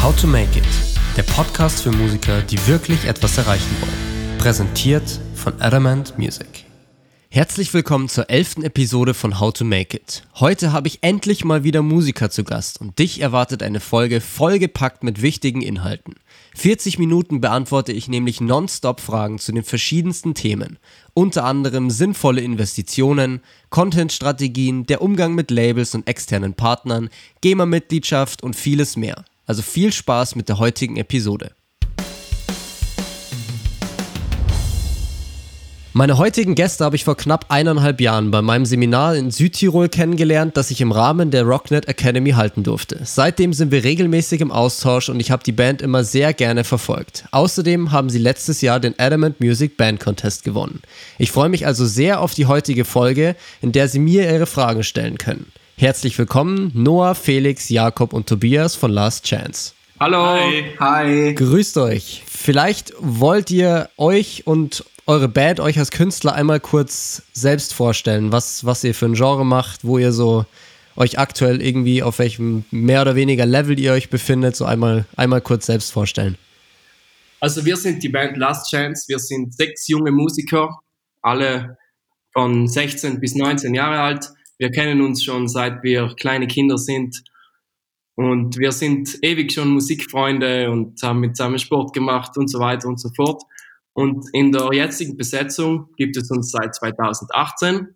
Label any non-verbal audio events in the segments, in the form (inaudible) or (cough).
How to Make It, der Podcast für Musiker, die wirklich etwas erreichen wollen. Präsentiert von Adamant Music. Herzlich willkommen zur elften Episode von How to Make It. Heute habe ich endlich mal wieder Musiker zu Gast und dich erwartet eine Folge vollgepackt mit wichtigen Inhalten. 40 Minuten beantworte ich nämlich nonstop Fragen zu den verschiedensten Themen. Unter anderem sinnvolle Investitionen, Content-Strategien, der Umgang mit Labels und externen Partnern, GEMA-Mitgliedschaft und vieles mehr. Also viel Spaß mit der heutigen Episode. Meine heutigen Gäste habe ich vor knapp eineinhalb Jahren bei meinem Seminar in Südtirol kennengelernt, das ich im Rahmen der Rocknet Academy halten durfte. Seitdem sind wir regelmäßig im Austausch und ich habe die Band immer sehr gerne verfolgt. Außerdem haben sie letztes Jahr den Adamant Music Band Contest gewonnen. Ich freue mich also sehr auf die heutige Folge, in der sie mir ihre Fragen stellen können. Herzlich willkommen, Noah, Felix, Jakob und Tobias von Last Chance. Hallo. Hi. Hi. Grüßt euch. Vielleicht wollt ihr euch und eure Band euch als Künstler einmal kurz selbst vorstellen, was, was ihr für ein Genre macht, wo ihr so euch aktuell irgendwie auf welchem mehr oder weniger Level ihr euch befindet, so einmal, einmal kurz selbst vorstellen. Also wir sind die Band Last Chance, wir sind sechs junge Musiker, alle von 16 bis 19 Jahre alt. Wir kennen uns schon seit wir kleine Kinder sind und wir sind ewig schon Musikfreunde und haben mit zusammen Sport gemacht und so weiter und so fort. Und in der jetzigen Besetzung gibt es uns seit 2018.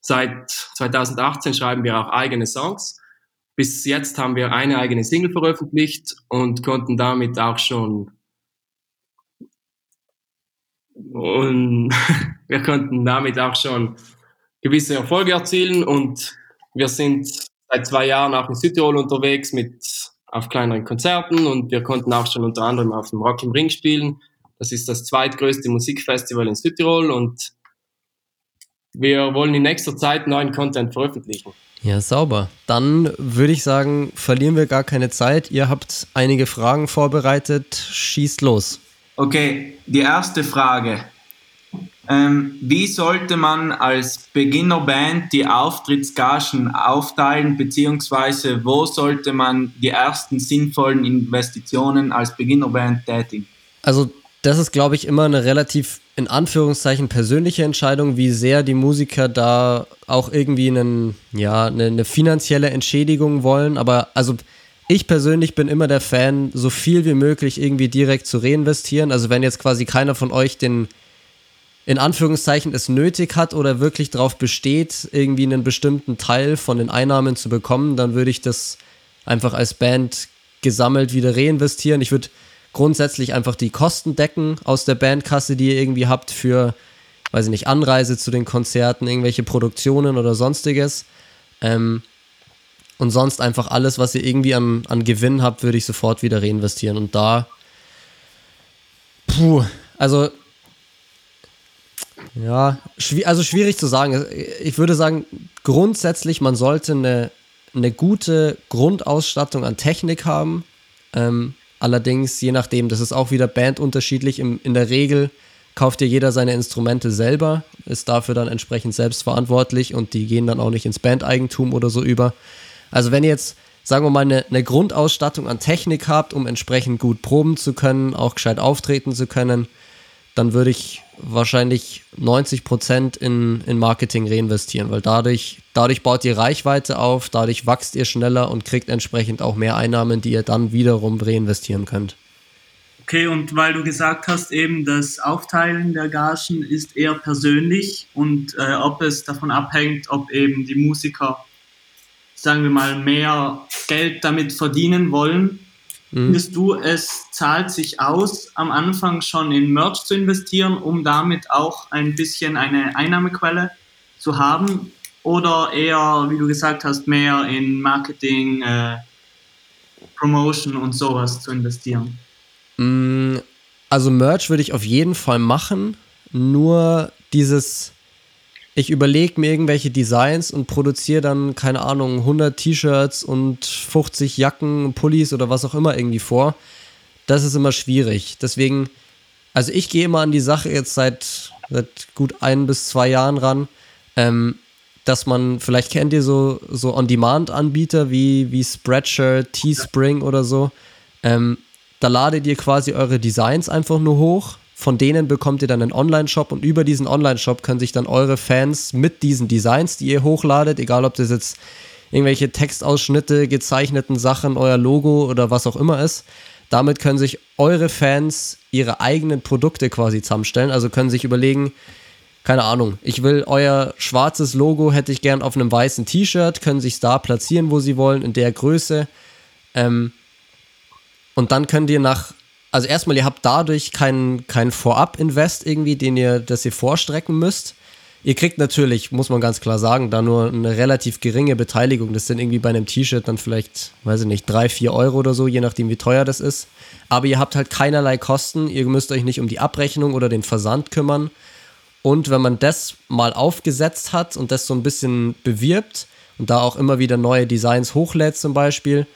Seit 2018 schreiben wir auch eigene Songs. Bis jetzt haben wir eine eigene Single veröffentlicht und konnten damit auch schon und (laughs) wir konnten damit auch schon gewisse Erfolge erzielen und wir sind seit zwei Jahren auch in Südtirol unterwegs mit auf kleineren Konzerten und wir konnten auch schon unter anderem auf dem Rock im Ring spielen das ist das zweitgrößte Musikfestival in Südtirol und wir wollen in nächster Zeit neuen Content veröffentlichen. Ja, sauber. Dann würde ich sagen, verlieren wir gar keine Zeit. Ihr habt einige Fragen vorbereitet. Schießt los. Okay, die erste Frage. Ähm, wie sollte man als Beginnerband die Auftrittsgagen aufteilen, beziehungsweise wo sollte man die ersten sinnvollen Investitionen als Beginnerband tätigen? Also das ist, glaube ich, immer eine relativ in Anführungszeichen persönliche Entscheidung, wie sehr die Musiker da auch irgendwie einen, ja, eine, eine finanzielle Entschädigung wollen. Aber also ich persönlich bin immer der Fan, so viel wie möglich irgendwie direkt zu reinvestieren. Also wenn jetzt quasi keiner von euch den in Anführungszeichen es nötig hat oder wirklich darauf besteht, irgendwie einen bestimmten Teil von den Einnahmen zu bekommen, dann würde ich das einfach als Band gesammelt wieder reinvestieren. Ich würde grundsätzlich einfach die Kosten decken aus der Bandkasse, die ihr irgendwie habt für, weiß ich nicht, Anreise zu den Konzerten, irgendwelche Produktionen oder sonstiges. Ähm, und sonst einfach alles, was ihr irgendwie an, an Gewinn habt, würde ich sofort wieder reinvestieren. Und da, puh, also, ja, also schwierig zu sagen. Ich würde sagen, grundsätzlich, man sollte eine, eine gute Grundausstattung an Technik haben. Ähm, Allerdings, je nachdem, das ist auch wieder bandunterschiedlich. Im, in der Regel kauft dir jeder seine Instrumente selber, ist dafür dann entsprechend selbst verantwortlich und die gehen dann auch nicht ins Bandeigentum oder so über. Also wenn ihr jetzt, sagen wir mal, eine, eine Grundausstattung an Technik habt, um entsprechend gut proben zu können, auch gescheit auftreten zu können, dann würde ich wahrscheinlich 90 Prozent in, in Marketing reinvestieren, weil dadurch, dadurch baut ihr Reichweite auf, dadurch wächst ihr schneller und kriegt entsprechend auch mehr Einnahmen, die ihr dann wiederum reinvestieren könnt. Okay, und weil du gesagt hast, eben das Aufteilen der Gagen ist eher persönlich und äh, ob es davon abhängt, ob eben die Musiker, sagen wir mal, mehr Geld damit verdienen wollen. Findest du, es zahlt sich aus, am Anfang schon in Merch zu investieren, um damit auch ein bisschen eine Einnahmequelle zu haben? Oder eher, wie du gesagt hast, mehr in Marketing, äh, Promotion und sowas zu investieren? Mm, also Merch würde ich auf jeden Fall machen. Nur dieses ich überlege mir irgendwelche Designs und produziere dann, keine Ahnung, 100 T-Shirts und 50 Jacken, Pullis oder was auch immer irgendwie vor. Das ist immer schwierig. Deswegen, also ich gehe immer an die Sache jetzt seit, seit gut ein bis zwei Jahren ran, ähm, dass man, vielleicht kennt ihr so, so On-Demand-Anbieter wie, wie Spreadshirt, Teespring oder so. Ähm, da ladet ihr quasi eure Designs einfach nur hoch. Von denen bekommt ihr dann einen Online-Shop und über diesen Online-Shop können sich dann eure Fans mit diesen Designs, die ihr hochladet, egal ob das jetzt irgendwelche Textausschnitte, gezeichneten Sachen, euer Logo oder was auch immer ist, damit können sich eure Fans ihre eigenen Produkte quasi zusammenstellen. Also können sich überlegen, keine Ahnung, ich will euer schwarzes Logo, hätte ich gern auf einem weißen T-Shirt, können sich da platzieren, wo sie wollen, in der Größe. Ähm, und dann könnt ihr nach, also erstmal, ihr habt dadurch keinen kein Vorab-Invest irgendwie, den ihr, das ihr vorstrecken müsst. Ihr kriegt natürlich, muss man ganz klar sagen, da nur eine relativ geringe Beteiligung. Das sind irgendwie bei einem T-Shirt dann vielleicht, weiß ich nicht, drei, vier Euro oder so, je nachdem, wie teuer das ist. Aber ihr habt halt keinerlei Kosten. Ihr müsst euch nicht um die Abrechnung oder den Versand kümmern. Und wenn man das mal aufgesetzt hat und das so ein bisschen bewirbt und da auch immer wieder neue Designs hochlädt zum Beispiel,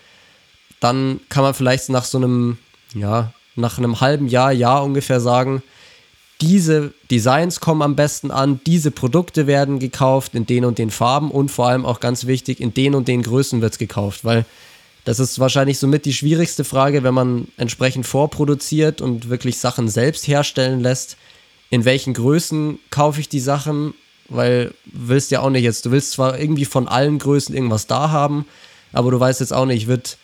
dann kann man vielleicht nach so einem, ja, nach einem halben Jahr, Jahr ungefähr sagen, diese Designs kommen am besten an, diese Produkte werden gekauft in den und den Farben und vor allem auch ganz wichtig, in den und den Größen wird es gekauft, weil das ist wahrscheinlich somit die schwierigste Frage, wenn man entsprechend vorproduziert und wirklich Sachen selbst herstellen lässt. In welchen Größen kaufe ich die Sachen? Weil willst ja auch nicht jetzt, du willst zwar irgendwie von allen Größen irgendwas da haben, aber du weißt jetzt auch nicht, wird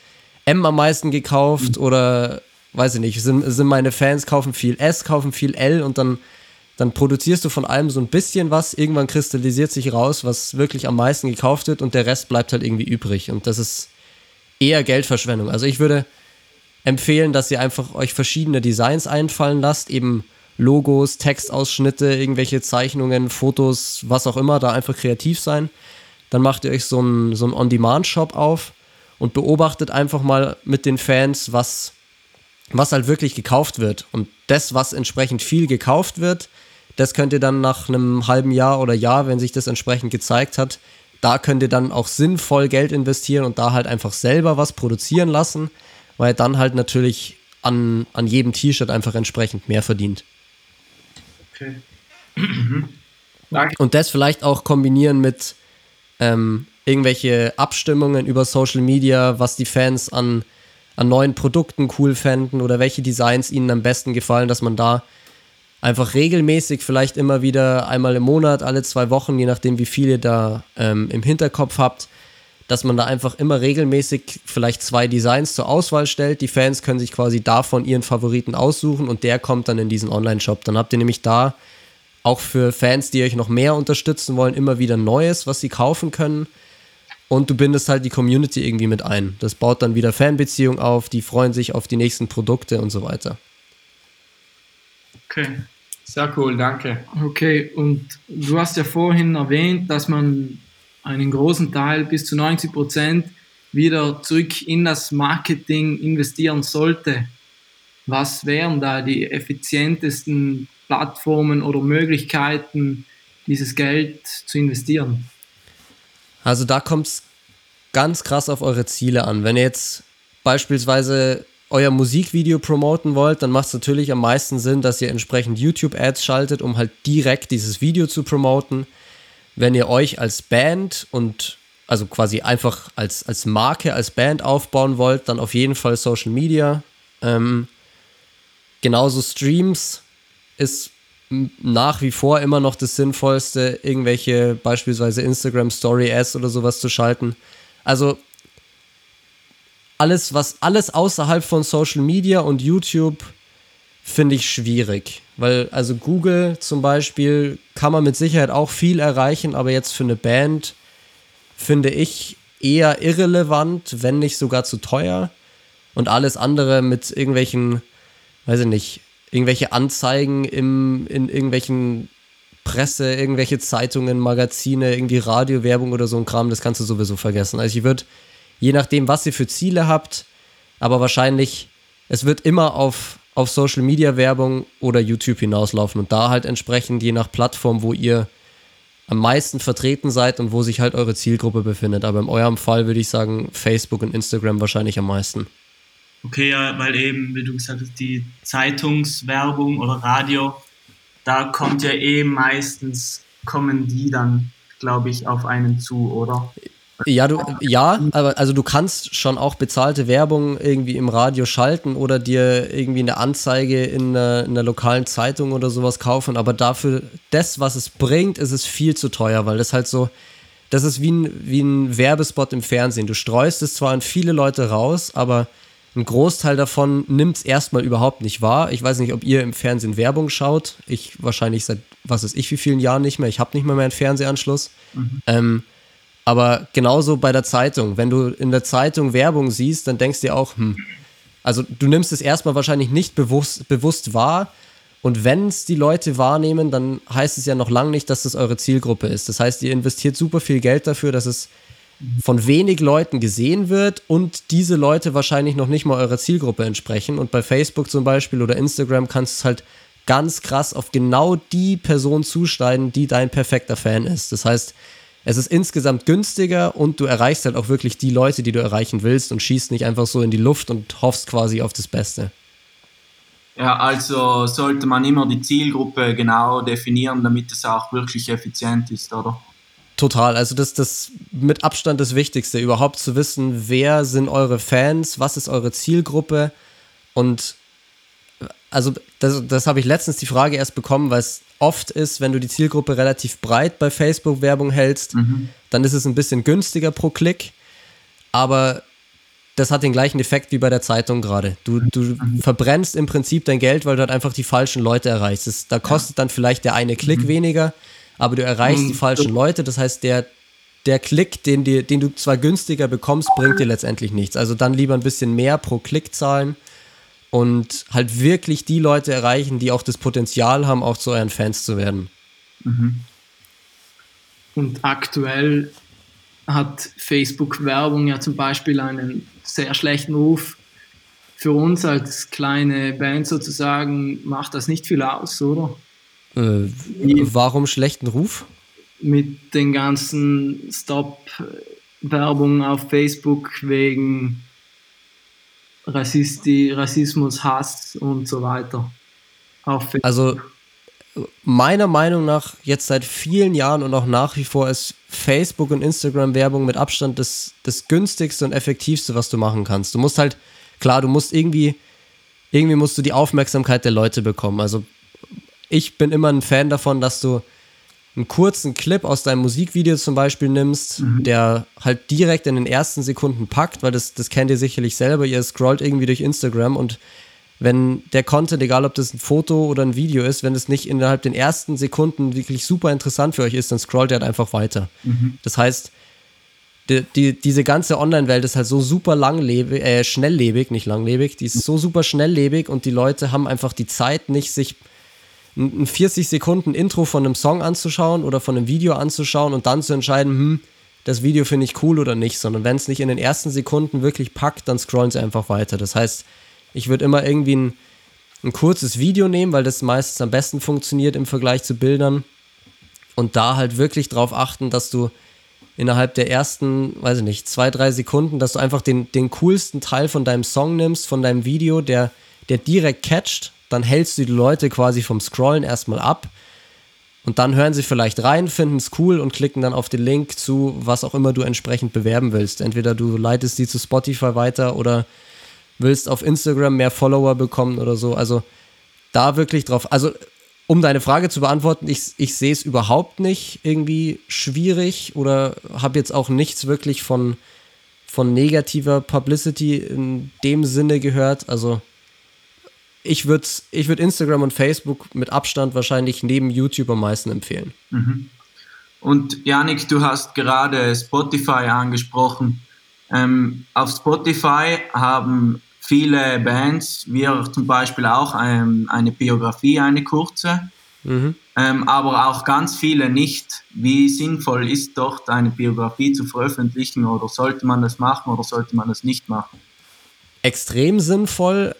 M am meisten gekauft mhm. oder weiß ich nicht, sind, sind meine Fans, kaufen viel S, kaufen viel L und dann, dann produzierst du von allem so ein bisschen was. Irgendwann kristallisiert sich raus, was wirklich am meisten gekauft wird und der Rest bleibt halt irgendwie übrig. Und das ist eher Geldverschwendung. Also ich würde empfehlen, dass ihr einfach euch verschiedene Designs einfallen lasst, eben Logos, Textausschnitte, irgendwelche Zeichnungen, Fotos, was auch immer, da einfach kreativ sein. Dann macht ihr euch so einen, so einen On-Demand-Shop auf und beobachtet einfach mal mit den Fans, was, was halt wirklich gekauft wird. Und das, was entsprechend viel gekauft wird, das könnt ihr dann nach einem halben Jahr oder Jahr, wenn sich das entsprechend gezeigt hat, da könnt ihr dann auch sinnvoll Geld investieren und da halt einfach selber was produzieren lassen, weil ihr dann halt natürlich an, an jedem T-Shirt einfach entsprechend mehr verdient. Okay. (clears throat) und das vielleicht auch kombinieren mit ähm, irgendwelche Abstimmungen über Social Media, was die Fans an, an neuen Produkten cool fänden oder welche Designs ihnen am besten gefallen, dass man da einfach regelmäßig, vielleicht immer wieder einmal im Monat, alle zwei Wochen, je nachdem, wie viele da ähm, im Hinterkopf habt, dass man da einfach immer regelmäßig vielleicht zwei Designs zur Auswahl stellt. Die Fans können sich quasi davon ihren Favoriten aussuchen und der kommt dann in diesen Online-Shop. Dann habt ihr nämlich da auch für Fans, die euch noch mehr unterstützen wollen, immer wieder Neues, was sie kaufen können und du bindest halt die Community irgendwie mit ein. Das baut dann wieder Fanbeziehungen auf, die freuen sich auf die nächsten Produkte und so weiter. Okay, sehr cool, danke. Okay, und du hast ja vorhin erwähnt, dass man einen großen Teil, bis zu 90 Prozent, wieder zurück in das Marketing investieren sollte. Was wären da die effizientesten Plattformen oder Möglichkeiten, dieses Geld zu investieren? Also da kommt es ganz krass auf eure Ziele an. Wenn ihr jetzt beispielsweise euer Musikvideo promoten wollt, dann macht es natürlich am meisten Sinn, dass ihr entsprechend YouTube-Ads schaltet, um halt direkt dieses Video zu promoten. Wenn ihr euch als Band und also quasi einfach als, als Marke, als Band aufbauen wollt, dann auf jeden Fall Social Media. Ähm, genauso Streams ist nach wie vor immer noch das Sinnvollste, irgendwelche beispielsweise Instagram Story Ads oder sowas zu schalten. Also alles, was alles außerhalb von Social Media und YouTube finde ich schwierig. Weil, also Google zum Beispiel kann man mit Sicherheit auch viel erreichen, aber jetzt für eine Band finde ich eher irrelevant, wenn nicht sogar zu teuer. Und alles andere mit irgendwelchen, weiß ich nicht, irgendwelche Anzeigen im, in irgendwelchen Presse, irgendwelche Zeitungen, Magazine, irgendwie Radiowerbung oder so ein Kram, das kannst du sowieso vergessen. Also ich würde, je nachdem, was ihr für Ziele habt, aber wahrscheinlich, es wird immer auf, auf Social Media Werbung oder YouTube hinauslaufen und da halt entsprechend je nach Plattform, wo ihr am meisten vertreten seid und wo sich halt eure Zielgruppe befindet. Aber in eurem Fall würde ich sagen, Facebook und Instagram wahrscheinlich am meisten. Okay, ja, weil eben, wie du gesagt hast, die Zeitungswerbung oder Radio, da kommt ja eh meistens, kommen die dann, glaube ich, auf einen zu, oder? Ja, du, ja, aber also du kannst schon auch bezahlte Werbung irgendwie im Radio schalten oder dir irgendwie eine Anzeige in einer, in einer lokalen Zeitung oder sowas kaufen, aber dafür, das, was es bringt, ist es viel zu teuer, weil das halt so, das ist wie ein, wie ein Werbespot im Fernsehen. Du streust es zwar an viele Leute raus, aber ein Großteil davon nimmt es erstmal überhaupt nicht wahr. Ich weiß nicht, ob ihr im Fernsehen Werbung schaut. Ich wahrscheinlich seit, was weiß ich, wie vielen Jahren nicht mehr. Ich habe nicht mehr, mehr einen Fernsehanschluss. Mhm. Ähm, aber genauso bei der Zeitung. Wenn du in der Zeitung Werbung siehst, dann denkst du dir auch, hm, also du nimmst es erstmal wahrscheinlich nicht bewusst, bewusst wahr. Und wenn es die Leute wahrnehmen, dann heißt es ja noch lange nicht, dass das eure Zielgruppe ist. Das heißt, ihr investiert super viel Geld dafür, dass es von wenig Leuten gesehen wird und diese Leute wahrscheinlich noch nicht mal eurer Zielgruppe entsprechen. Und bei Facebook zum Beispiel oder Instagram kannst du es halt ganz krass auf genau die Person zuschneiden, die dein perfekter Fan ist. Das heißt, es ist insgesamt günstiger und du erreichst halt auch wirklich die Leute, die du erreichen willst und schießt nicht einfach so in die Luft und hoffst quasi auf das Beste. Ja, also sollte man immer die Zielgruppe genau definieren, damit es auch wirklich effizient ist, oder? Total, also das ist mit Abstand das Wichtigste, überhaupt zu wissen, wer sind eure Fans, was ist eure Zielgruppe und also das, das habe ich letztens die Frage erst bekommen, weil es oft ist, wenn du die Zielgruppe relativ breit bei Facebook Werbung hältst, mhm. dann ist es ein bisschen günstiger pro Klick, aber das hat den gleichen Effekt wie bei der Zeitung gerade. Du, du mhm. verbrennst im Prinzip dein Geld, weil du halt einfach die falschen Leute erreichst. Das, da kostet ja. dann vielleicht der eine Klick mhm. weniger, aber du erreichst die falschen Leute. Das heißt, der, der Klick, den, die, den du zwar günstiger bekommst, bringt dir letztendlich nichts. Also dann lieber ein bisschen mehr pro Klick zahlen und halt wirklich die Leute erreichen, die auch das Potenzial haben, auch zu euren Fans zu werden. Mhm. Und aktuell hat Facebook-Werbung ja zum Beispiel einen sehr schlechten Ruf. Für uns als kleine Band sozusagen macht das nicht viel aus, oder? Äh, warum schlechten Ruf? Mit den ganzen Stop-Werbungen auf Facebook wegen Rassisti, Rassismus, Hass und so weiter. also meiner Meinung nach jetzt seit vielen Jahren und auch nach wie vor ist Facebook und Instagram Werbung mit Abstand das, das günstigste und effektivste, was du machen kannst. Du musst halt, klar, du musst irgendwie, irgendwie musst du die Aufmerksamkeit der Leute bekommen. Also ich bin immer ein Fan davon, dass du einen kurzen Clip aus deinem Musikvideo zum Beispiel nimmst, mhm. der halt direkt in den ersten Sekunden packt, weil das, das kennt ihr sicherlich selber, ihr scrollt irgendwie durch Instagram und wenn der Content, egal ob das ein Foto oder ein Video ist, wenn es nicht innerhalb den ersten Sekunden wirklich super interessant für euch ist, dann scrollt ihr halt einfach weiter. Mhm. Das heißt, die, die, diese ganze Online-Welt ist halt so super langlebig, äh, schnelllebig, nicht langlebig, die ist so super schnelllebig und die Leute haben einfach die Zeit nicht, sich ein 40 Sekunden Intro von einem Song anzuschauen oder von einem Video anzuschauen und dann zu entscheiden, hm, das Video finde ich cool oder nicht, sondern wenn es nicht in den ersten Sekunden wirklich packt, dann scrollen sie einfach weiter. Das heißt, ich würde immer irgendwie ein, ein kurzes Video nehmen, weil das meistens am besten funktioniert im Vergleich zu Bildern und da halt wirklich darauf achten, dass du innerhalb der ersten, weiß ich nicht, zwei, drei Sekunden, dass du einfach den, den coolsten Teil von deinem Song nimmst, von deinem Video, der, der direkt catcht dann hältst du die Leute quasi vom Scrollen erstmal ab und dann hören sie vielleicht rein, finden es cool und klicken dann auf den Link zu, was auch immer du entsprechend bewerben willst. Entweder du leitest die zu Spotify weiter oder willst auf Instagram mehr Follower bekommen oder so. Also da wirklich drauf. Also um deine Frage zu beantworten, ich, ich sehe es überhaupt nicht irgendwie schwierig oder habe jetzt auch nichts wirklich von, von negativer Publicity in dem Sinne gehört. Also ich würde ich würd Instagram und Facebook mit Abstand wahrscheinlich neben YouTube am meisten empfehlen. Mhm. Und Janik, du hast gerade Spotify angesprochen. Ähm, auf Spotify haben viele Bands, wir zum Beispiel auch, ähm, eine Biografie, eine kurze, mhm. ähm, aber auch ganz viele nicht. Wie sinnvoll ist dort eine Biografie zu veröffentlichen oder sollte man das machen oder sollte man das nicht machen? Extrem sinnvoll,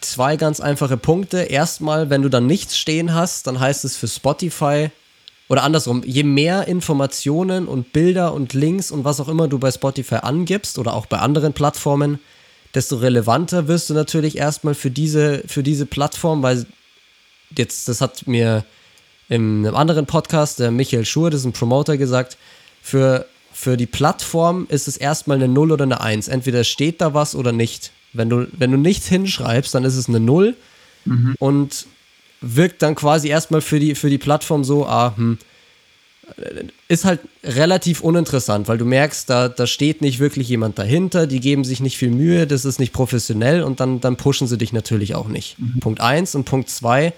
zwei ganz einfache Punkte. Erstmal, wenn du dann nichts stehen hast, dann heißt es für Spotify oder andersrum, je mehr Informationen und Bilder und Links und was auch immer du bei Spotify angibst oder auch bei anderen Plattformen, desto relevanter wirst du natürlich erstmal für diese, für diese Plattform, weil jetzt, das hat mir in einem anderen Podcast der Michael Schur, das ist ein Promoter, gesagt, für für die Plattform ist es erstmal eine 0 oder eine 1. Entweder steht da was oder nicht. Wenn du, wenn du nichts hinschreibst, dann ist es eine 0 mhm. und wirkt dann quasi erstmal für die, für die Plattform so, ah, hm, ist halt relativ uninteressant, weil du merkst, da, da steht nicht wirklich jemand dahinter, die geben sich nicht viel Mühe, das ist nicht professionell und dann, dann pushen sie dich natürlich auch nicht. Mhm. Punkt 1 und Punkt 2,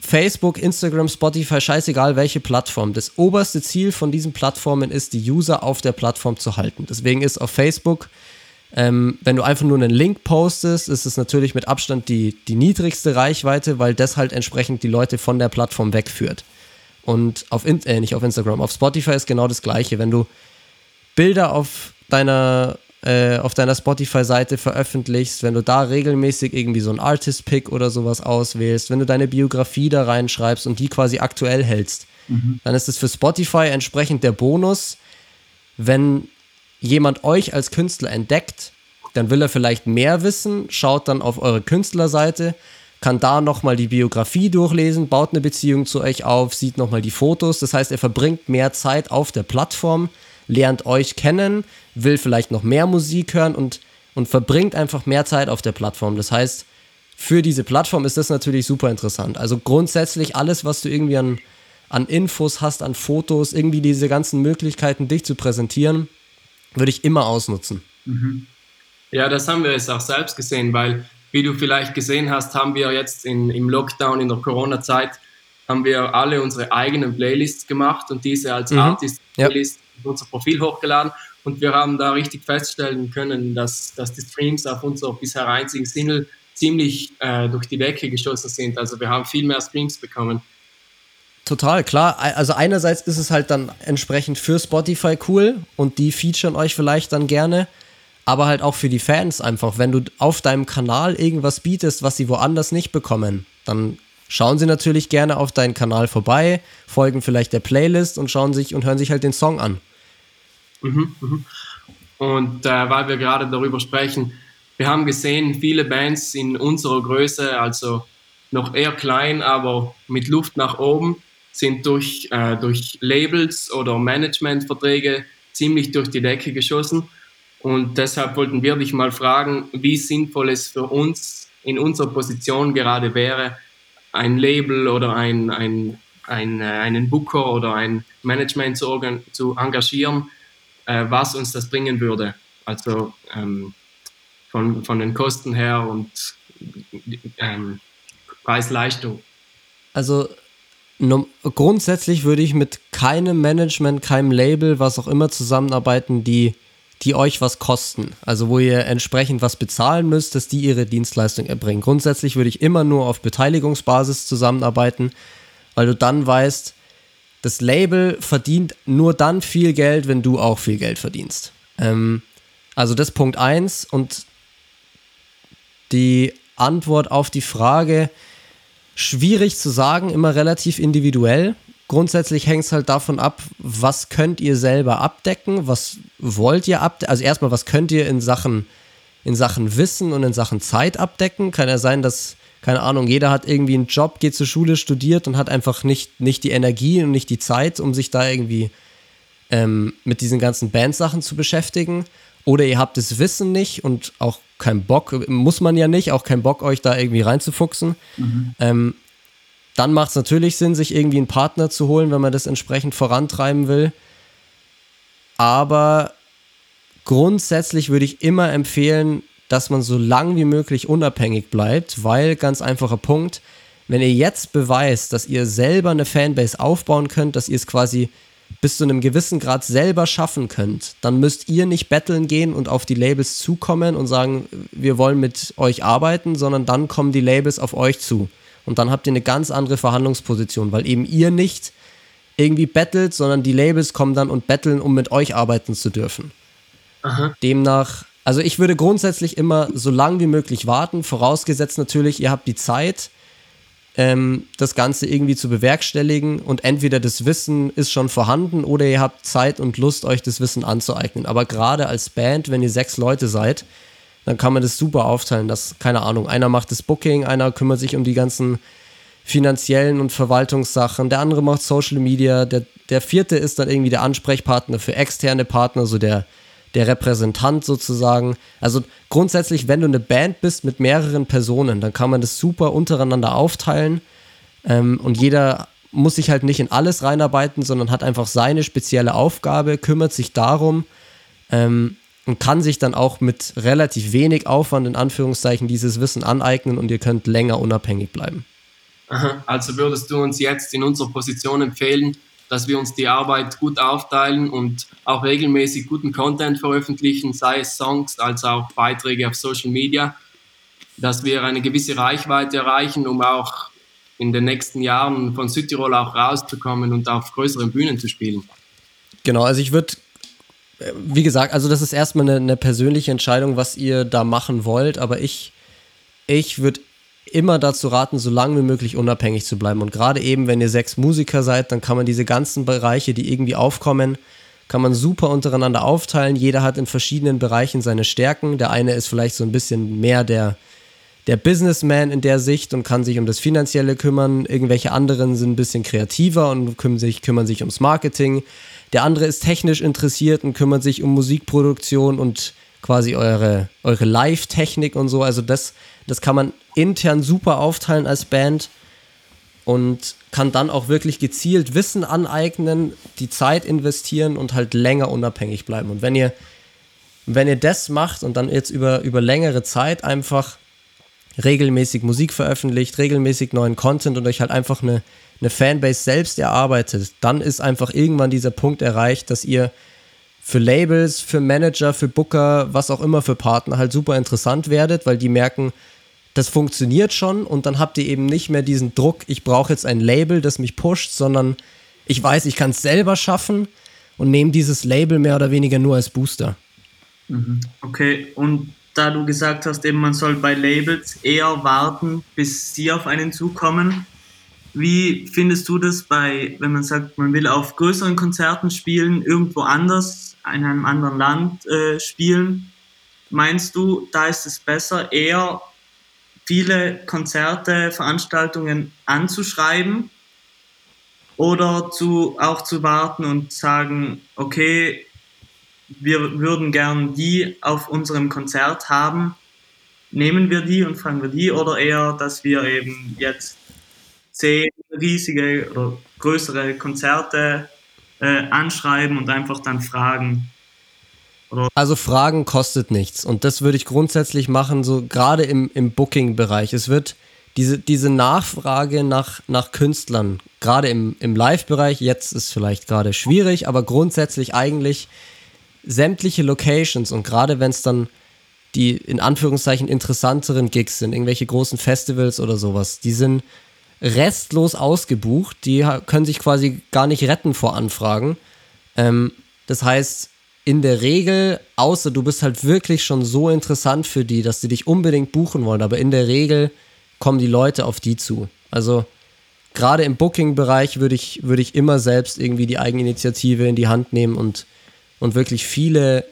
Facebook, Instagram, Spotify, scheißegal welche Plattform. Das oberste Ziel von diesen Plattformen ist, die User auf der Plattform zu halten. Deswegen ist auf Facebook, ähm, wenn du einfach nur einen Link postest, ist es natürlich mit Abstand die, die niedrigste Reichweite, weil das halt entsprechend die Leute von der Plattform wegführt. Und auf, äh, nicht auf Instagram, auf Spotify ist genau das Gleiche. Wenn du Bilder auf deiner äh, auf deiner Spotify-Seite veröffentlichst, wenn du da regelmäßig irgendwie so ein Artist-Pick oder sowas auswählst, wenn du deine Biografie da reinschreibst und die quasi aktuell hältst, mhm. dann ist es für Spotify entsprechend der Bonus, wenn jemand euch als Künstler entdeckt, dann will er vielleicht mehr wissen, schaut dann auf eure Künstlerseite, kann da nochmal die Biografie durchlesen, baut eine Beziehung zu euch auf, sieht nochmal die Fotos. Das heißt, er verbringt mehr Zeit auf der Plattform, lernt euch kennen, will vielleicht noch mehr Musik hören und, und verbringt einfach mehr Zeit auf der Plattform. Das heißt, für diese Plattform ist das natürlich super interessant. Also grundsätzlich alles, was du irgendwie an, an Infos hast, an Fotos, irgendwie diese ganzen Möglichkeiten, dich zu präsentieren, würde ich immer ausnutzen. Mhm. Ja, das haben wir jetzt auch selbst gesehen, weil, wie du vielleicht gesehen hast, haben wir jetzt in, im Lockdown, in der Corona-Zeit, haben wir alle unsere eigenen Playlists gemacht und diese als mhm. Artist-Playlist ja unser Profil hochgeladen und wir haben da richtig feststellen können, dass, dass die Streams auf unser bisher einzigen Single ziemlich äh, durch die Decke geschossen sind. Also wir haben viel mehr Streams bekommen. Total, klar. Also einerseits ist es halt dann entsprechend für Spotify cool und die featuren euch vielleicht dann gerne, aber halt auch für die Fans einfach. Wenn du auf deinem Kanal irgendwas bietest, was sie woanders nicht bekommen, dann schauen sie natürlich gerne auf deinen Kanal vorbei, folgen vielleicht der Playlist und schauen sich und hören sich halt den Song an. Mhm, mhm. Und äh, weil wir gerade darüber sprechen, wir haben gesehen, viele Bands in unserer Größe, also noch eher klein, aber mit Luft nach oben, sind durch, äh, durch Labels oder Managementverträge ziemlich durch die Decke geschossen. Und deshalb wollten wir dich mal fragen, wie sinnvoll es für uns in unserer Position gerade wäre, ein Label oder ein, ein, ein, äh, einen Booker oder ein Management zu, zu engagieren, äh, was uns das bringen würde. Also ähm, von, von den Kosten her und ähm, Preis-Leistung. Also grundsätzlich würde ich mit keinem Management, keinem Label, was auch immer zusammenarbeiten, die, die euch was kosten. Also wo ihr entsprechend was bezahlen müsst, dass die ihre Dienstleistung erbringen. Grundsätzlich würde ich immer nur auf Beteiligungsbasis zusammenarbeiten, weil du dann weißt, das Label verdient nur dann viel Geld, wenn du auch viel Geld verdienst. Ähm, also das Punkt 1 und die Antwort auf die Frage, schwierig zu sagen, immer relativ individuell. Grundsätzlich hängt es halt davon ab, was könnt ihr selber abdecken, was wollt ihr abdecken. Also erstmal, was könnt ihr in Sachen, in Sachen Wissen und in Sachen Zeit abdecken. Kann ja sein, dass keine Ahnung, jeder hat irgendwie einen Job, geht zur Schule, studiert und hat einfach nicht, nicht die Energie und nicht die Zeit, um sich da irgendwie ähm, mit diesen ganzen Bandsachen zu beschäftigen. Oder ihr habt das Wissen nicht und auch keinen Bock, muss man ja nicht, auch keinen Bock, euch da irgendwie reinzufuchsen. Mhm. Ähm, dann macht es natürlich Sinn, sich irgendwie einen Partner zu holen, wenn man das entsprechend vorantreiben will. Aber grundsätzlich würde ich immer empfehlen, dass man so lang wie möglich unabhängig bleibt, weil ganz einfacher Punkt, wenn ihr jetzt beweist, dass ihr selber eine Fanbase aufbauen könnt, dass ihr es quasi bis zu einem gewissen Grad selber schaffen könnt, dann müsst ihr nicht betteln gehen und auf die Labels zukommen und sagen, wir wollen mit euch arbeiten, sondern dann kommen die Labels auf euch zu. Und dann habt ihr eine ganz andere Verhandlungsposition, weil eben ihr nicht irgendwie bettelt, sondern die Labels kommen dann und betteln, um mit euch arbeiten zu dürfen. Aha. Demnach also ich würde grundsätzlich immer so lang wie möglich warten, vorausgesetzt natürlich, ihr habt die Zeit, ähm, das Ganze irgendwie zu bewerkstelligen und entweder das Wissen ist schon vorhanden oder ihr habt Zeit und Lust, euch das Wissen anzueignen. Aber gerade als Band, wenn ihr sechs Leute seid, dann kann man das super aufteilen, dass, keine Ahnung, einer macht das Booking, einer kümmert sich um die ganzen finanziellen und Verwaltungssachen, der andere macht Social Media, der der vierte ist dann irgendwie der Ansprechpartner für externe Partner, so der, der Repräsentant sozusagen. Also grundsätzlich, wenn du eine Band bist mit mehreren Personen, dann kann man das super untereinander aufteilen ähm, und jeder muss sich halt nicht in alles reinarbeiten, sondern hat einfach seine spezielle Aufgabe, kümmert sich darum ähm, und kann sich dann auch mit relativ wenig Aufwand in Anführungszeichen dieses Wissen aneignen und ihr könnt länger unabhängig bleiben. Also würdest du uns jetzt in unserer Position empfehlen, dass wir uns die Arbeit gut aufteilen und auch regelmäßig guten Content veröffentlichen, sei es Songs als auch Beiträge auf Social Media, dass wir eine gewisse Reichweite erreichen, um auch in den nächsten Jahren von Südtirol auch rauszukommen und auf größeren Bühnen zu spielen. Genau, also ich würde, wie gesagt, also das ist erstmal eine, eine, persönliche Entscheidung, was ihr da machen wollt, aber ich, ich würde immer dazu raten, so lange wie möglich unabhängig zu bleiben. Und gerade eben, wenn ihr sechs Musiker seid, dann kann man diese ganzen Bereiche, die irgendwie aufkommen, kann man super untereinander aufteilen. Jeder hat in verschiedenen Bereichen seine Stärken. Der eine ist vielleicht so ein bisschen mehr der, der Businessman in der Sicht und kann sich um das Finanzielle kümmern. Irgendwelche anderen sind ein bisschen kreativer und kümmern sich, kümmern sich ums Marketing. Der andere ist technisch interessiert und kümmert sich um Musikproduktion und quasi eure, eure Live-Technik und so. Also das, das kann man intern super aufteilen als Band und kann dann auch wirklich gezielt Wissen aneignen, die Zeit investieren und halt länger unabhängig bleiben. Und wenn ihr, wenn ihr das macht und dann jetzt über, über längere Zeit einfach regelmäßig Musik veröffentlicht, regelmäßig neuen Content und euch halt einfach eine, eine Fanbase selbst erarbeitet, dann ist einfach irgendwann dieser Punkt erreicht, dass ihr für Labels, für Manager, für Booker, was auch immer für Partner halt super interessant werdet, weil die merken, das funktioniert schon und dann habt ihr eben nicht mehr diesen Druck, ich brauche jetzt ein Label, das mich pusht, sondern ich weiß, ich kann es selber schaffen und nehme dieses Label mehr oder weniger nur als Booster. Mhm. Okay, und da du gesagt hast, eben man soll bei Labels eher warten, bis sie auf einen zukommen, wie findest du das bei, wenn man sagt, man will auf größeren Konzerten spielen, irgendwo anders, in einem anderen Land äh, spielen? Meinst du, da ist es besser, eher viele Konzerte, Veranstaltungen anzuschreiben oder zu, auch zu warten und sagen, okay, wir würden gern die auf unserem Konzert haben, nehmen wir die und fangen wir die oder eher, dass wir eben jetzt zehn riesige oder größere Konzerte äh, anschreiben und einfach dann fragen. Also Fragen kostet nichts und das würde ich grundsätzlich machen, so gerade im, im Booking-Bereich. Es wird diese, diese Nachfrage nach, nach Künstlern, gerade im, im Live-Bereich, jetzt ist vielleicht gerade schwierig, aber grundsätzlich eigentlich sämtliche Locations und gerade wenn es dann die in Anführungszeichen interessanteren Gigs sind, irgendwelche großen Festivals oder sowas, die sind restlos ausgebucht. Die können sich quasi gar nicht retten vor Anfragen. Ähm, das heißt, in der Regel, außer du bist halt wirklich schon so interessant für die, dass sie dich unbedingt buchen wollen, aber in der Regel kommen die Leute auf die zu. Also gerade im Booking-Bereich würde ich, würd ich immer selbst irgendwie die Eigeninitiative in die Hand nehmen und, und wirklich viele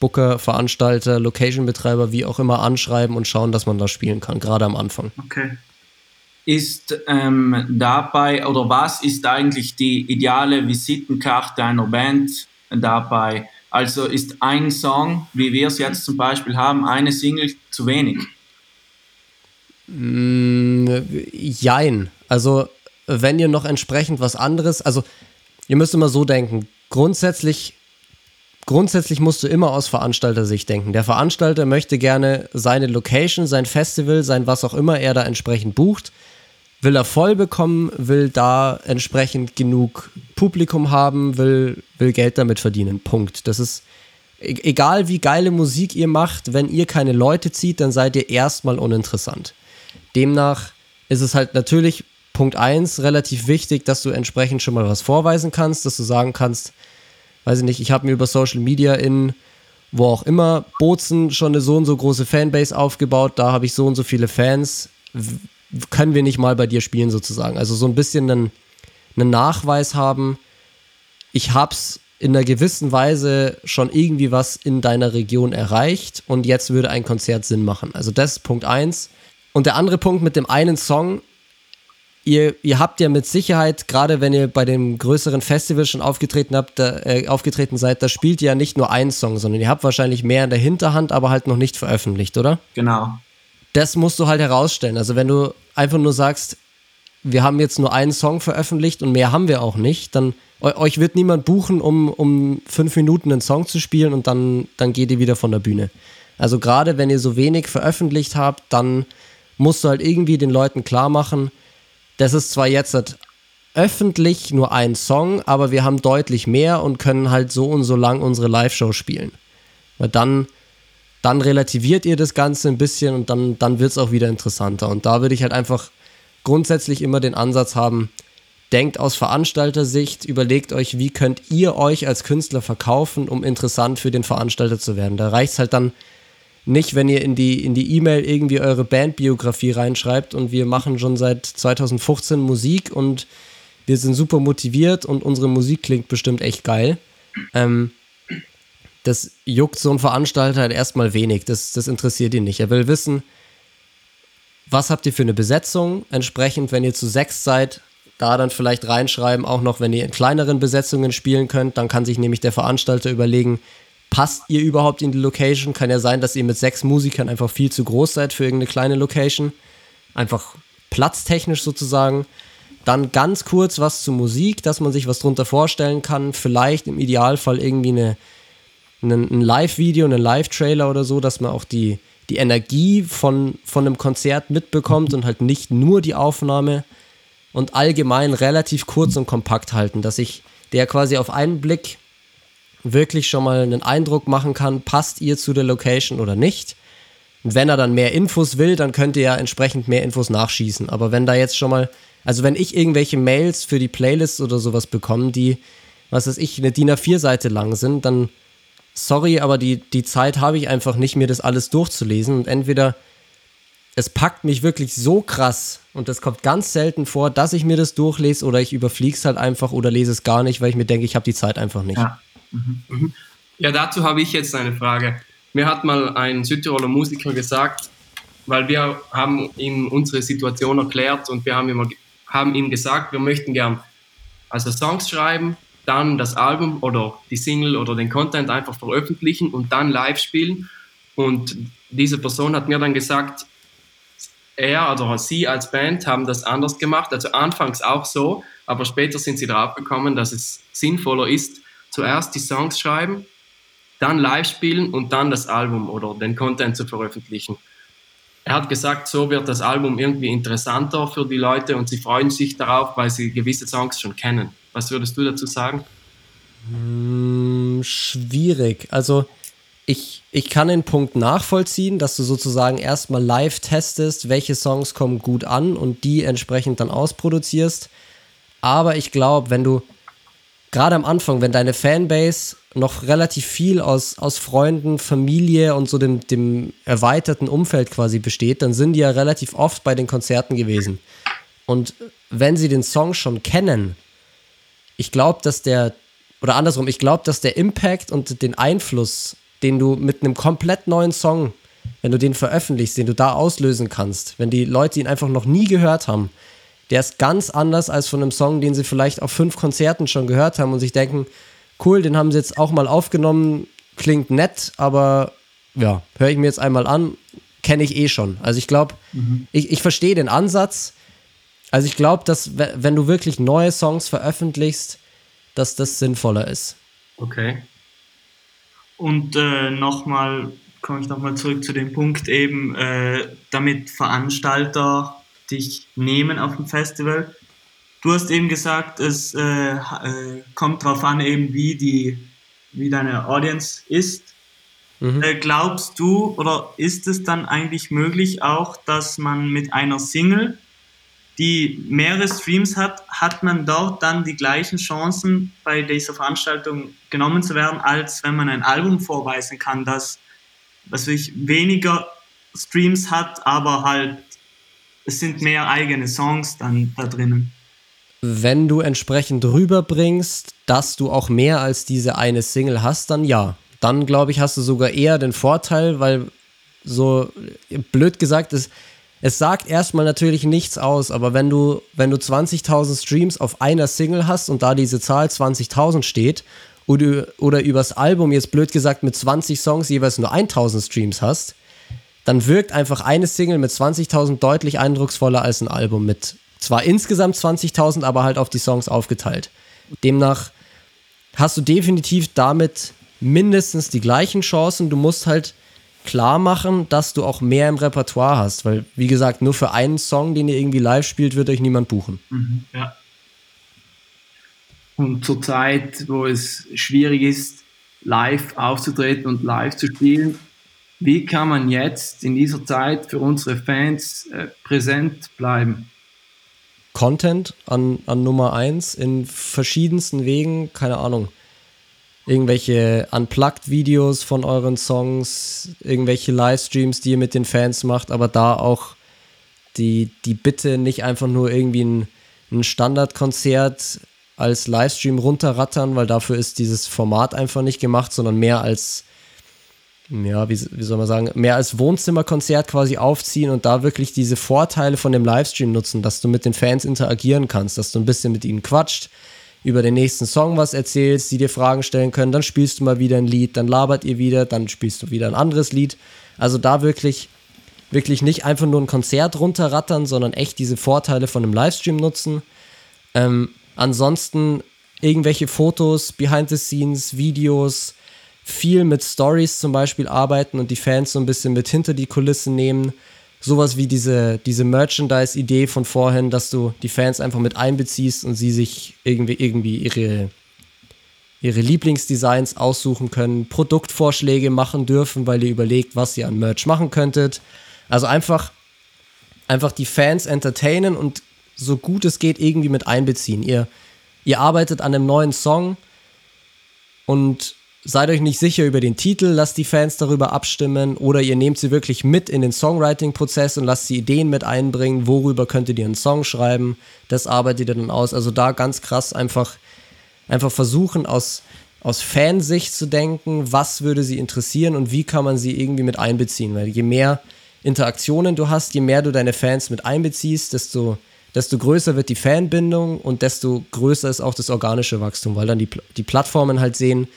Booker, Veranstalter, Location-Betreiber, wie auch immer anschreiben und schauen, dass man da spielen kann, gerade am Anfang. Okay ist ähm, dabei oder was ist eigentlich die ideale Visitenkarte einer Band dabei? Also ist ein Song, wie wir es jetzt zum Beispiel haben, eine Single zu wenig? Mm, jein. Also wenn ihr noch entsprechend was anderes, also ihr müsst immer so denken, grundsätzlich grundsätzlich musst du immer aus Veranstalter-Sicht denken. Der Veranstalter möchte gerne seine Location, sein Festival, sein was auch immer er da entsprechend bucht, will er voll bekommen, will da entsprechend genug Publikum haben, will, will Geld damit verdienen. Punkt. Das ist e-, egal, wie geile Musik ihr macht, wenn ihr keine Leute zieht, dann seid ihr erstmal uninteressant. Demnach ist es halt natürlich Punkt 1 relativ wichtig, dass du entsprechend schon mal was vorweisen kannst, dass du sagen kannst, weiß ich nicht, ich habe mir über Social Media in wo auch immer Bozen schon eine so und so große Fanbase aufgebaut, da habe ich so und so viele Fans können wir nicht mal bei dir spielen sozusagen. Also so ein bisschen einen, einen Nachweis haben, ich hab's in einer gewissen Weise schon irgendwie was in deiner Region erreicht und jetzt würde ein Konzert Sinn machen. Also das ist Punkt eins. Und der andere Punkt mit dem einen Song, ihr, ihr habt ja mit Sicherheit, gerade wenn ihr bei dem größeren Festival schon aufgetreten habt, da, äh, aufgetreten seid, da spielt ihr ja nicht nur einen Song, sondern ihr habt wahrscheinlich mehr in der Hinterhand, aber halt noch nicht veröffentlicht, oder? Genau. Das musst du halt herausstellen. Also wenn du einfach nur sagst, wir haben jetzt nur einen Song veröffentlicht und mehr haben wir auch nicht, dann euch wird niemand buchen, um, um fünf Minuten einen Song zu spielen und dann, dann geht ihr wieder von der Bühne. Also gerade wenn ihr so wenig veröffentlicht habt, dann musst du halt irgendwie den Leuten klar machen, das ist zwar jetzt halt öffentlich nur ein Song, aber wir haben deutlich mehr und können halt so und so lang unsere Live-Show spielen. Weil dann, dann relativiert ihr das Ganze ein bisschen und dann, dann wird es auch wieder interessanter. Und da würde ich halt einfach grundsätzlich immer den Ansatz haben, denkt aus Veranstaltersicht, überlegt euch, wie könnt ihr euch als Künstler verkaufen, um interessant für den Veranstalter zu werden. Da reicht es halt dann nicht, wenn ihr in die in die E-Mail irgendwie eure Bandbiografie reinschreibt und wir machen schon seit 2015 Musik und wir sind super motiviert und unsere Musik klingt bestimmt echt geil. Ähm, das juckt so ein Veranstalter halt erstmal wenig. Das, das interessiert ihn nicht. Er will wissen, was habt ihr für eine Besetzung? Entsprechend, wenn ihr zu sechs seid, da dann vielleicht reinschreiben, auch noch, wenn ihr in kleineren Besetzungen spielen könnt, dann kann sich nämlich der Veranstalter überlegen, passt ihr überhaupt in die Location? Kann ja sein, dass ihr mit sechs Musikern einfach viel zu groß seid für irgendeine kleine Location. Einfach platztechnisch sozusagen. Dann ganz kurz was zur Musik, dass man sich was drunter vorstellen kann. Vielleicht im Idealfall irgendwie eine, ein Live-Video, einen Live-Trailer oder so, dass man auch die, die Energie von, von einem Konzert mitbekommt und halt nicht nur die Aufnahme und allgemein relativ kurz und kompakt halten, dass ich der quasi auf einen Blick wirklich schon mal einen Eindruck machen kann, passt ihr zu der Location oder nicht. Und wenn er dann mehr Infos will, dann könnt ihr ja entsprechend mehr Infos nachschießen. Aber wenn da jetzt schon mal, also wenn ich irgendwelche Mails für die Playlists oder sowas bekomme, die, was weiß ich, eine DIN A4-Seite lang sind, dann sorry, aber die, die Zeit habe ich einfach nicht, mir das alles durchzulesen. Und entweder es packt mich wirklich so krass und das kommt ganz selten vor, dass ich mir das durchlese oder ich überfliege es halt einfach oder lese es gar nicht, weil ich mir denke, ich habe die Zeit einfach nicht. Ja. Mhm. Ja, dazu habe ich jetzt eine Frage. Mir hat mal ein Südtiroler Musiker gesagt, weil wir haben ihm unsere Situation erklärt und wir haben ihm, haben ihm gesagt, wir möchten gern also Songs schreiben, dann das Album oder die Single oder den Content einfach veröffentlichen und dann live spielen. Und diese Person hat mir dann gesagt, er oder sie als Band haben das anders gemacht. Also anfangs auch so, aber später sind sie darauf gekommen, dass es sinnvoller ist, zuerst die Songs schreiben, dann live spielen und dann das Album oder den Content zu veröffentlichen. Er hat gesagt, so wird das Album irgendwie interessanter für die Leute und sie freuen sich darauf, weil sie gewisse Songs schon kennen. Was würdest du dazu sagen? Hm, schwierig. Also ich, ich kann den Punkt nachvollziehen, dass du sozusagen erstmal live testest, welche Songs kommen gut an und die entsprechend dann ausproduzierst. Aber ich glaube, wenn du gerade am Anfang, wenn deine Fanbase noch relativ viel aus, aus Freunden, Familie und so dem, dem erweiterten Umfeld quasi besteht, dann sind die ja relativ oft bei den Konzerten gewesen. Und wenn sie den Song schon kennen, ich glaube, dass der, oder andersrum, ich glaube, dass der Impact und den Einfluss, den du mit einem komplett neuen Song, wenn du den veröffentlichst, den du da auslösen kannst, wenn die Leute ihn einfach noch nie gehört haben, der ist ganz anders als von einem Song, den sie vielleicht auf fünf Konzerten schon gehört haben und sich denken, cool, den haben sie jetzt auch mal aufgenommen, klingt nett, aber ja, höre ich mir jetzt einmal an, kenne ich eh schon. Also ich glaube, mhm. ich, ich verstehe den Ansatz. Also ich glaube, dass wenn du wirklich neue Songs veröffentlichst, dass das sinnvoller ist. Okay. Und äh, nochmal, komme ich nochmal zurück zu dem Punkt eben, äh, damit Veranstalter dich nehmen auf dem Festival. Du hast eben gesagt, es äh, äh, kommt darauf an, eben wie, die, wie deine Audience ist. Mhm. Äh, glaubst du oder ist es dann eigentlich möglich auch, dass man mit einer Single, die mehrere Streams hat, hat man dort dann die gleichen Chancen bei dieser Veranstaltung genommen zu werden, als wenn man ein Album vorweisen kann, das was ich weniger Streams hat, aber halt es sind mehr eigene Songs dann da drinnen. Wenn du entsprechend rüberbringst, dass du auch mehr als diese eine Single hast, dann ja. Dann glaube ich, hast du sogar eher den Vorteil, weil so blöd gesagt ist, es sagt erstmal natürlich nichts aus, aber wenn du, wenn du 20.000 Streams auf einer Single hast und da diese Zahl 20.000 steht oder, oder übers Album jetzt blöd gesagt mit 20 Songs jeweils nur 1.000 Streams hast, dann wirkt einfach eine Single mit 20.000 deutlich eindrucksvoller als ein Album mit zwar insgesamt 20.000, aber halt auf die Songs aufgeteilt. Demnach hast du definitiv damit mindestens die gleichen Chancen. Du musst halt klar machen, dass du auch mehr im Repertoire hast, weil, wie gesagt, nur für einen Song, den ihr irgendwie live spielt, wird euch niemand buchen. Mhm, ja. Und zur Zeit, wo es schwierig ist, live aufzutreten und live zu spielen, wie kann man jetzt in dieser Zeit für unsere Fans äh, präsent bleiben? Content an, an Nummer eins in verschiedensten Wegen, keine Ahnung. Irgendwelche Unplugged-Videos von euren Songs, irgendwelche Livestreams, die ihr mit den Fans macht, aber da auch die, die Bitte, nicht einfach nur irgendwie ein, ein Standardkonzert als Livestream runterrattern, weil dafür ist dieses Format einfach nicht gemacht, sondern mehr als ja, wie, wie soll man sagen, mehr als Wohnzimmerkonzert quasi aufziehen und da wirklich diese Vorteile von dem Livestream nutzen, dass du mit den Fans interagieren kannst, dass du ein bisschen mit ihnen quatscht, über den nächsten Song was erzählst, die dir Fragen stellen können, dann spielst du mal wieder ein Lied, dann labert ihr wieder, dann spielst du wieder ein anderes Lied. Also da wirklich, wirklich nicht einfach nur ein Konzert runterrattern, sondern echt diese Vorteile von einem Livestream nutzen. Ähm, ansonsten irgendwelche Fotos, Behind the Scenes, Videos, viel mit Stories zum Beispiel arbeiten und die Fans so ein bisschen mit hinter die Kulissen nehmen. Sowas wie diese, diese Merchandise-Idee von vorhin, dass du die Fans einfach mit einbeziehst und sie sich irgendwie, irgendwie ihre, ihre Lieblingsdesigns aussuchen können, Produktvorschläge machen dürfen, weil ihr überlegt, was ihr an Merch machen könntet. Also einfach, einfach die Fans entertainen und so gut es geht irgendwie mit einbeziehen. Ihr, ihr arbeitet an einem neuen Song und Seid euch nicht sicher über den Titel, lasst die Fans darüber abstimmen oder ihr nehmt sie wirklich mit in den Songwriting-Prozess und lasst sie Ideen mit einbringen, worüber könntet ihr einen Song schreiben, das arbeitet ihr dann aus. Also da ganz krass einfach, einfach versuchen aus, aus Fansicht zu denken, was würde sie interessieren und wie kann man sie irgendwie mit einbeziehen, weil je mehr Interaktionen du hast, je mehr du deine Fans mit einbeziehst, desto, desto größer wird die Fanbindung und desto größer ist auch das organische Wachstum, weil dann die, die Plattformen halt sehen,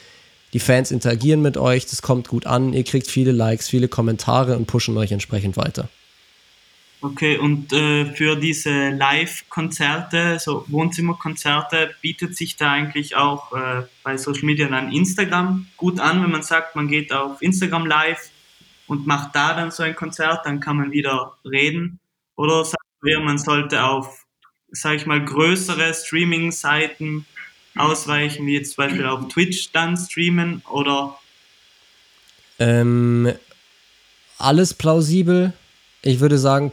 die Fans interagieren mit euch, das kommt gut an, ihr kriegt viele Likes, viele Kommentare und pushen euch entsprechend weiter. Okay, und äh, für diese Live-Konzerte, so Wohnzimmerkonzerte, bietet sich da eigentlich auch äh, bei Social Media dann Instagram gut an, wenn man sagt, man geht auf Instagram live und macht da dann so ein Konzert, dann kann man wieder reden. Oder sagt man, man sollte auf, sag ich mal, größere Streaming-Seiten ausweichen, wie jetzt zum Beispiel auf Twitch dann streamen oder? Ähm, alles plausibel. Ich würde sagen,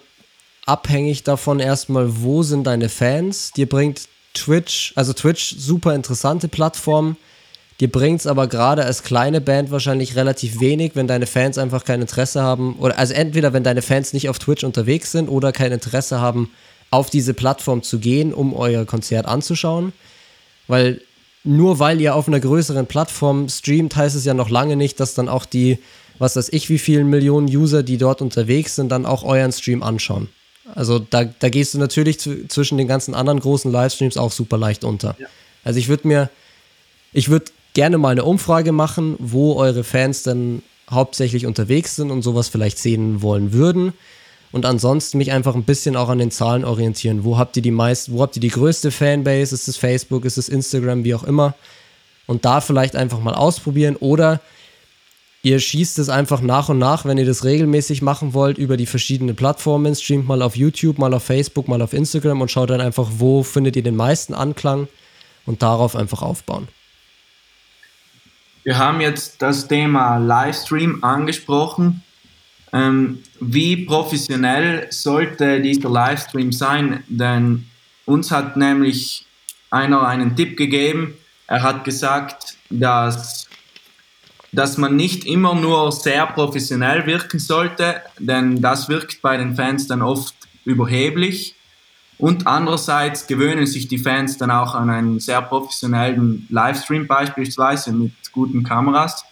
abhängig davon erstmal, wo sind deine Fans. Dir bringt Twitch, also Twitch, super interessante Plattform. Dir bringt es aber gerade als kleine Band wahrscheinlich relativ wenig, wenn deine Fans einfach kein Interesse haben. Oder also entweder wenn deine Fans nicht auf Twitch unterwegs sind oder kein Interesse haben, auf diese Plattform zu gehen, um euer Konzert anzuschauen. Weil nur weil ihr auf einer größeren Plattform streamt, heißt es ja noch lange nicht, dass dann auch die, was weiß ich, wie vielen Millionen User, die dort unterwegs sind, dann auch euren Stream anschauen. Also da, da gehst du natürlich zu, zwischen den ganzen anderen großen Livestreams auch super leicht unter. Ja. Also ich würde mir, ich würde gerne mal eine Umfrage machen, wo eure Fans dann hauptsächlich unterwegs sind und sowas vielleicht sehen wollen würden und ansonsten mich einfach ein bisschen auch an den Zahlen orientieren. Wo habt ihr die meisten, wo habt ihr die größte Fanbase? Ist es Facebook, ist es Instagram, wie auch immer? Und da vielleicht einfach mal ausprobieren oder ihr schießt es einfach nach und nach, wenn ihr das regelmäßig machen wollt, über die verschiedenen Plattformen, streamt mal auf YouTube, mal auf Facebook, mal auf Instagram und schaut dann einfach, wo findet ihr den meisten Anklang und darauf einfach aufbauen. Wir haben jetzt das Thema Livestream angesprochen. Ähm, wie professionell sollte dieser Livestream sein? Denn uns hat nämlich einer einen Tipp gegeben. Er hat gesagt, dass, dass man nicht immer nur sehr professionell wirken sollte, denn das wirkt bei den Fans dann oft überheblich. Und andererseits gewöhnen sich die Fans dann auch an einen sehr professionellen Livestream beispielsweise mit guten Kameras.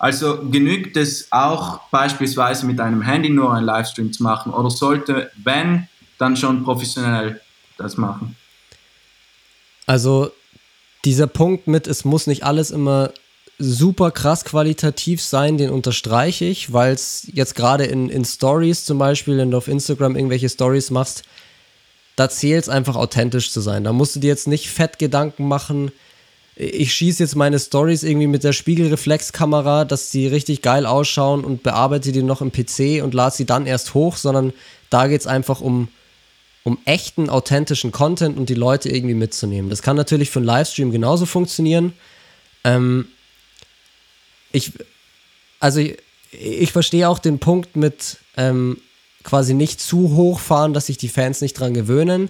Also genügt es auch beispielsweise mit einem Handy nur einen Livestream zu machen oder sollte, wenn, dann schon professionell das machen? Also dieser Punkt mit, es muss nicht alles immer super krass qualitativ sein, den unterstreiche ich, weil es jetzt gerade in, in Stories zum Beispiel, wenn du auf Instagram irgendwelche Stories machst, da zählt es einfach authentisch zu sein. Da musst du dir jetzt nicht fett Gedanken machen, ich schieße jetzt meine Stories irgendwie mit der Spiegelreflexkamera, dass sie richtig geil ausschauen und bearbeite die noch im PC und lade sie dann erst hoch, sondern da geht es einfach um, um echten, authentischen Content und die Leute irgendwie mitzunehmen. Das kann natürlich für einen Livestream genauso funktionieren. Ähm, ich, also ich, ich verstehe auch den Punkt mit ähm, quasi nicht zu hoch fahren, dass sich die Fans nicht dran gewöhnen.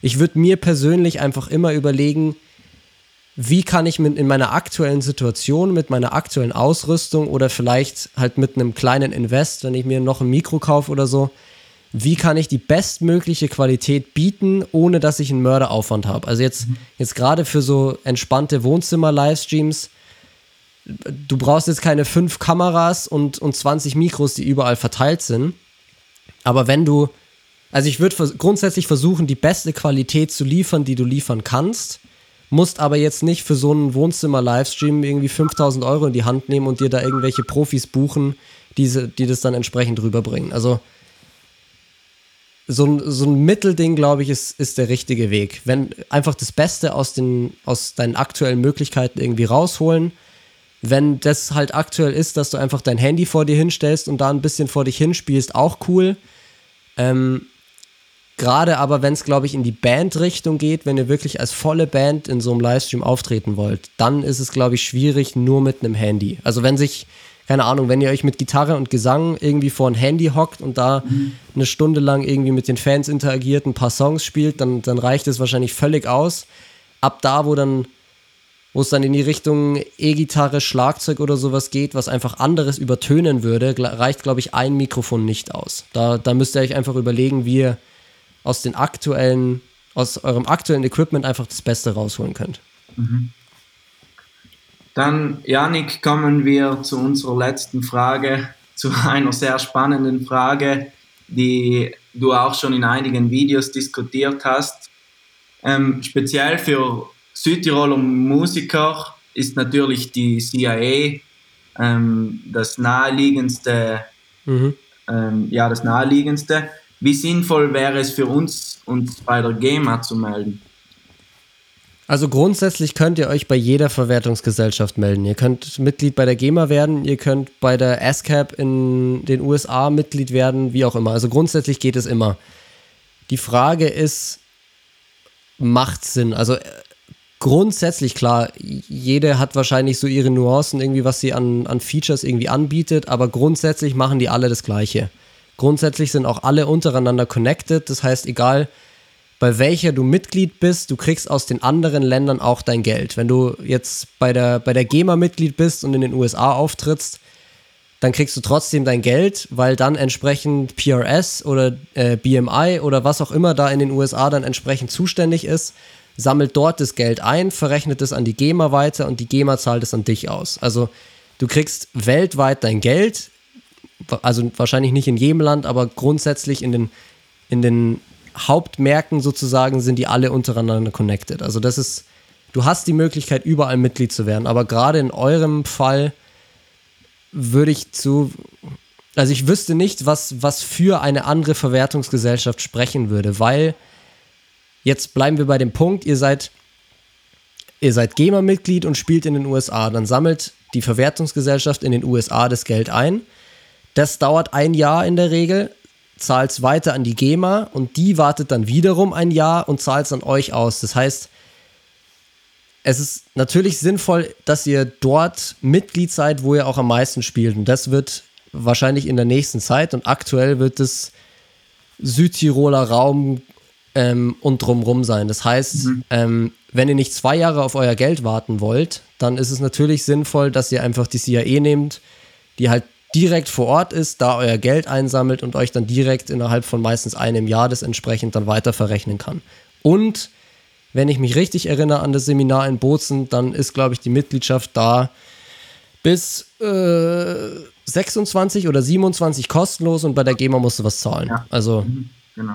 Ich würde mir persönlich einfach immer überlegen, wie kann ich mit in meiner aktuellen Situation, mit meiner aktuellen Ausrüstung oder vielleicht halt mit einem kleinen Invest, wenn ich mir noch ein Mikro kaufe oder so, wie kann ich die bestmögliche Qualität bieten, ohne dass ich einen Mörderaufwand habe. Also jetzt, jetzt gerade für so entspannte Wohnzimmer-Livestreams, du brauchst jetzt keine fünf Kameras und, und 20 Mikros, die überall verteilt sind. Aber wenn du, also ich würde grundsätzlich versuchen, die beste Qualität zu liefern, die du liefern kannst musst aber jetzt nicht für so einen Wohnzimmer-Livestream irgendwie 5000 Euro in die Hand nehmen und dir da irgendwelche Profis buchen, die, die das dann entsprechend rüberbringen. Also so ein, so ein Mittelding, glaube ich, ist, ist der richtige Weg. Wenn einfach das Beste aus, den, aus deinen aktuellen Möglichkeiten irgendwie rausholen. Wenn das halt aktuell ist, dass du einfach dein Handy vor dir hinstellst und da ein bisschen vor dich hinspielst, auch cool. Ähm, Gerade aber, wenn es, glaube ich, in die Band-Richtung geht, wenn ihr wirklich als volle Band in so einem Livestream auftreten wollt, dann ist es, glaube ich, schwierig nur mit einem Handy. Also wenn sich, keine Ahnung, wenn ihr euch mit Gitarre und Gesang irgendwie vor ein Handy hockt und da mhm. eine Stunde lang irgendwie mit den Fans interagiert, ein paar Songs spielt, dann, dann reicht es wahrscheinlich völlig aus. Ab da, wo dann wo es dann in die Richtung E-Gitarre, Schlagzeug oder sowas geht, was einfach anderes übertönen würde, reicht, glaube ich, ein Mikrofon nicht aus. Da, da müsst ihr euch einfach überlegen, wie ihr aus den aktuellen, aus eurem aktuellen Equipment einfach das Beste rausholen könnt. Mhm. Dann, Janik, kommen wir zu unserer letzten Frage, (laughs) zu einer sehr spannenden Frage, die du auch schon in einigen Videos diskutiert hast. Ähm, speziell für Südtiroler Musiker ist natürlich die CIA ähm, das naheliegendste, mhm. ähm, ja, das naheliegendste. Wie sinnvoll wäre es für uns, uns bei der GEMA zu melden? Also grundsätzlich könnt ihr euch bei jeder Verwertungsgesellschaft melden. Ihr könnt Mitglied bei der GEMA werden, ihr könnt bei der ASCAP in den USA Mitglied werden, wie auch immer. Also grundsätzlich geht es immer. Die Frage ist, macht Sinn? Also äh, grundsätzlich klar, jede hat wahrscheinlich so ihre Nuancen irgendwie, was sie an, an Features irgendwie anbietet, aber grundsätzlich machen die alle das Gleiche. Grundsätzlich sind auch alle untereinander connected. Das heißt, egal bei welcher du Mitglied bist, du kriegst aus den anderen Ländern auch dein Geld. Wenn du jetzt bei der, bei der GEMA Mitglied bist und in den USA auftrittst, dann kriegst du trotzdem dein Geld, weil dann entsprechend PRS oder äh, BMI oder was auch immer da in den USA dann entsprechend zuständig ist, sammelt dort das Geld ein, verrechnet es an die GEMA weiter und die GEMA zahlt es an dich aus. Also du kriegst weltweit dein Geld, also wahrscheinlich nicht in jedem Land, aber grundsätzlich in den, in den Hauptmärkten sozusagen sind die alle untereinander connected. Also das ist, du hast die Möglichkeit, überall Mitglied zu werden, aber gerade in eurem Fall würde ich zu, also ich wüsste nicht, was, was für eine andere Verwertungsgesellschaft sprechen würde, weil jetzt bleiben wir bei dem Punkt, ihr seid, ihr seid GEMA-Mitglied und spielt in den USA, dann sammelt die Verwertungsgesellschaft in den USA das Geld ein das dauert ein Jahr in der Regel, zahlt es weiter an die GEMA und die wartet dann wiederum ein Jahr und zahlt es an euch aus. Das heißt, es ist natürlich sinnvoll, dass ihr dort Mitglied seid, wo ihr auch am meisten spielt. Und das wird wahrscheinlich in der nächsten Zeit und aktuell wird es Südtiroler Raum ähm, und drumrum sein. Das heißt, mhm. ähm, wenn ihr nicht zwei Jahre auf euer Geld warten wollt, dann ist es natürlich sinnvoll, dass ihr einfach die CIA nehmt, die halt direkt vor Ort ist, da euer Geld einsammelt und euch dann direkt innerhalb von meistens einem Jahr das entsprechend dann weiter verrechnen kann. Und wenn ich mich richtig erinnere an das Seminar in Bozen, dann ist, glaube ich, die Mitgliedschaft da bis äh, 26 oder 27 kostenlos und bei der GEMA musst du was zahlen. Ja. Also, Mhm, Genau.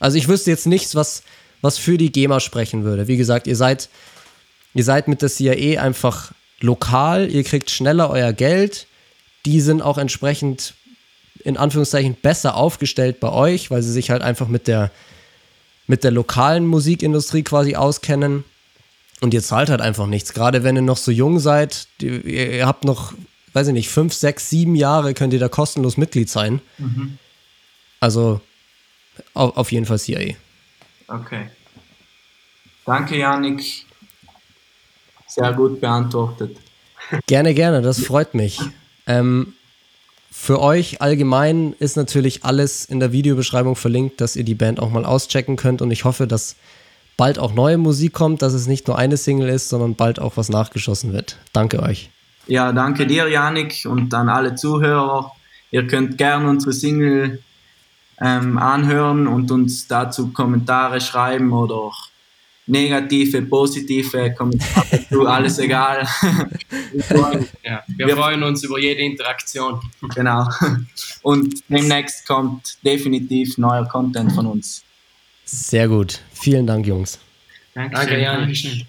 also ich wüsste jetzt nichts, was, was für die GEMA sprechen würde. Wie gesagt, ihr seid, ihr seid mit der CIA einfach lokal, ihr kriegt schneller euer Geld. Die sind auch entsprechend in Anführungszeichen besser aufgestellt bei euch, weil sie sich halt einfach mit der, mit der lokalen Musikindustrie quasi auskennen. Und ihr zahlt halt einfach nichts. Gerade wenn ihr noch so jung seid, ihr, habt noch, weiß ich nicht, fünf, sechs, sieben Jahre könnt ihr da kostenlos Mitglied sein. Also auf, auf jeden Fall CIA. Okay. Danke, Janik. Sehr gut beantwortet. Gerne, gerne, das freut mich. (laughs) Ähm, für euch allgemein ist natürlich alles in der Videobeschreibung verlinkt, dass ihr die Band auch mal auschecken könnt und ich hoffe, dass bald auch neue Musik kommt, dass es nicht nur eine Single ist, sondern bald auch was nachgeschossen wird. Danke euch. Ja, danke dir, Janik, und an alle Zuhörer. Ihr könnt gerne unsere Single ähm, anhören und uns dazu Kommentare schreiben oder negative, positive Kommentare alles egal. Wir (laughs) freuen- Ja, wir Wir- freuen uns über jede Interaktion. genau. Und demnächst kommt definitiv neuer Content von uns. Sehr gut. Vielen Dank, Jungs. Danke, Jan. Dankeschön.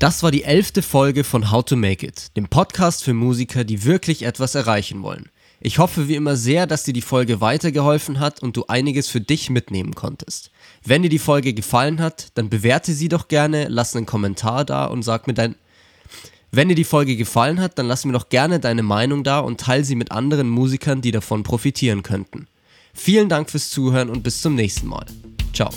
Das war die elfte Folge von How to Make It, dem Podcast für Musiker, die wirklich etwas erreichen wollen. Ich hoffe wie immer sehr, dass dir die Folge weitergeholfen hat und du einiges für dich mitnehmen konntest. Wenn dir die Folge gefallen hat, dann bewerte sie doch gerne, lass einen Kommentar da und sag mir dein... Wenn dir die Folge gefallen hat, dann lass mir doch gerne deine Meinung da und teile sie mit anderen Musikern, die davon profitieren könnten. Vielen Dank fürs Zuhören und bis zum nächsten Mal. Ciao.